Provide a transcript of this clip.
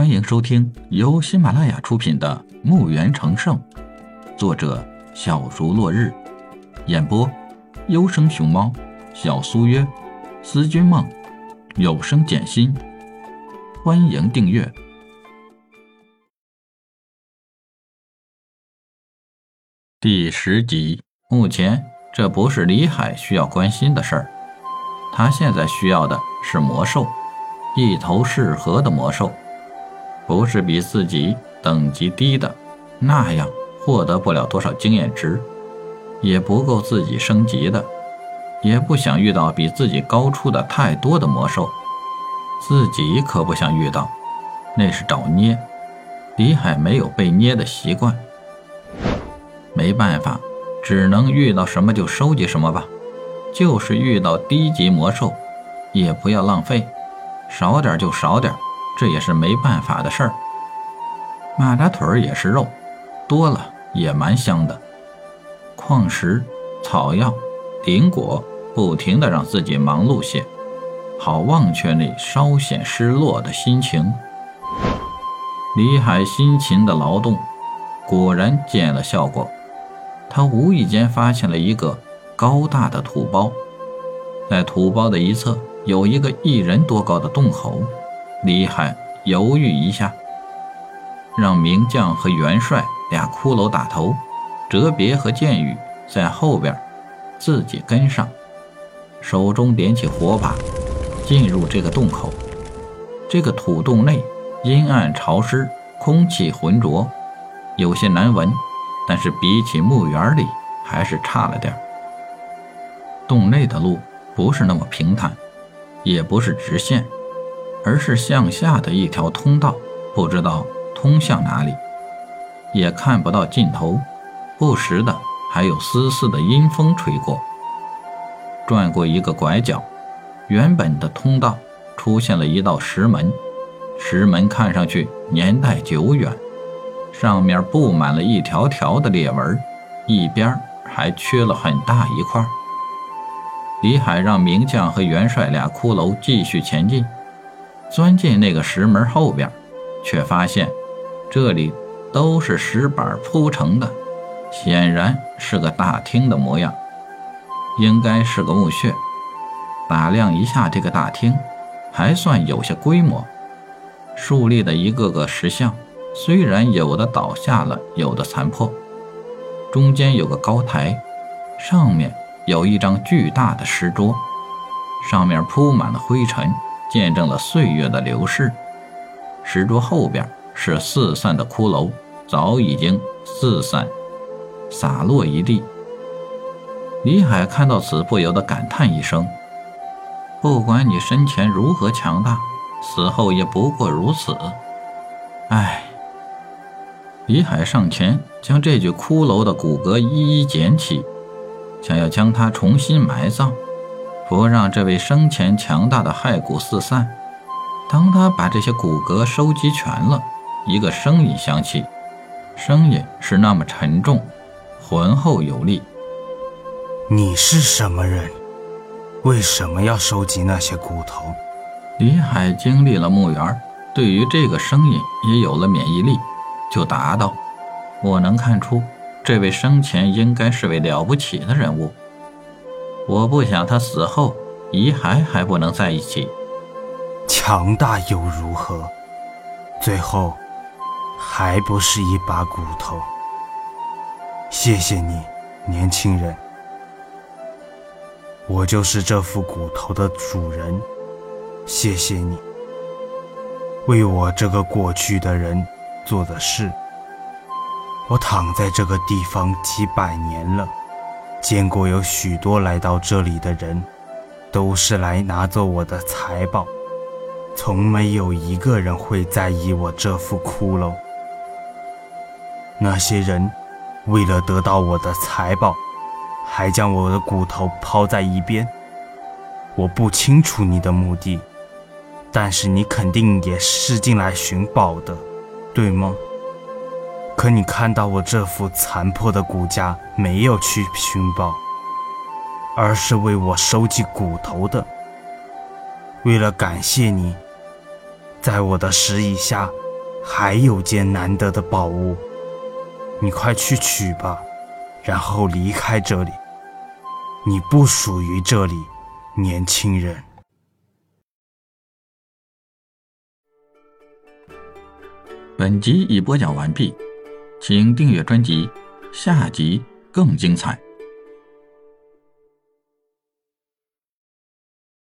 欢迎收听由喜马拉雅出品的《墓园成圣》，作者小竹落日，演播优生熊猫、小苏约、思君梦、有声简心。欢迎订阅第十集。目前这不是李海需要关心的事儿，他现在需要的是魔兽，一头适合的魔兽。不是比自己等级低的，那样获得不了多少经验值，也不够自己升级的，也不想遇到比自己高出的太多的魔兽，自己可不想遇到，那是找捏。李海没有被捏的习惯，没办法，只能遇到什么就收集什么吧。就是遇到低级魔兽，也不要浪费，少点就少点。这也是没办法的事儿。马扎腿也是肉，多了也蛮香的。矿石、草药、灵果，不停的让自己忙碌些，好忘却那稍显失落的心情。李海辛勤的劳动，果然见了效果。他无意间发现了一个高大的土包，在土包的一侧有一个一人多高的洞口。李海犹豫一下，让名将和元帅俩骷髅打头，哲别和剑雨在后边，自己跟上，手中点起火把，进入这个洞口。这个土洞内阴暗潮湿，空气浑浊，有些难闻，但是比起墓园里还是差了点洞内的路不是那么平坦，也不是直线。而是向下的一条通道，不知道通向哪里，也看不到尽头。不时的还有丝丝的阴风吹过。转过一个拐角，原本的通道出现了一道石门。石门看上去年代久远，上面布满了一条条的裂纹，一边还缺了很大一块。李海让名将和元帅俩骷髅继续前进。钻进那个石门后边，却发现这里都是石板铺成的，显然是个大厅的模样，应该是个墓穴。打量一下这个大厅，还算有些规模。竖立的一个个石像，虽然有的倒下了，有的残破。中间有个高台，上面有一张巨大的石桌，上面铺满了灰尘。见证了岁月的流逝，石桌后边是四散的骷髅，早已经四散，洒落一地。李海看到此，不由得感叹一声：“不管你生前如何强大，死后也不过如此。”唉。李海上前将这具骷髅的骨骼一一捡起，想要将它重新埋葬。不让这位生前强大的骸骨四散。当他把这些骨骼收集全了，一个声音响起，声音是那么沉重、浑厚有力。你是什么人？为什么要收集那些骨头？李海经历了墓园，对于这个声音也有了免疫力，就答道：“我能看出，这位生前应该是位了不起的人物。”我不想他死后遗骸还不能在一起。强大又如何？最后还不是一把骨头。谢谢你，年轻人。我就是这副骨头的主人。谢谢你，为我这个过去的人做的事。我躺在这个地方几百年了。见过有许多来到这里的人，都是来拿走我的财宝，从没有一个人会在意我这副骷髅。那些人为了得到我的财宝，还将我的骨头抛在一边。我不清楚你的目的，但是你肯定也是进来寻宝的，对吗？可你看到我这副残破的骨架，没有去寻宝，而是为我收集骨头的。为了感谢你，在我的石椅下还有件难得的宝物，你快去取吧，然后离开这里。你不属于这里，年轻人。本集已播讲完毕，请订阅专辑，下集更精彩。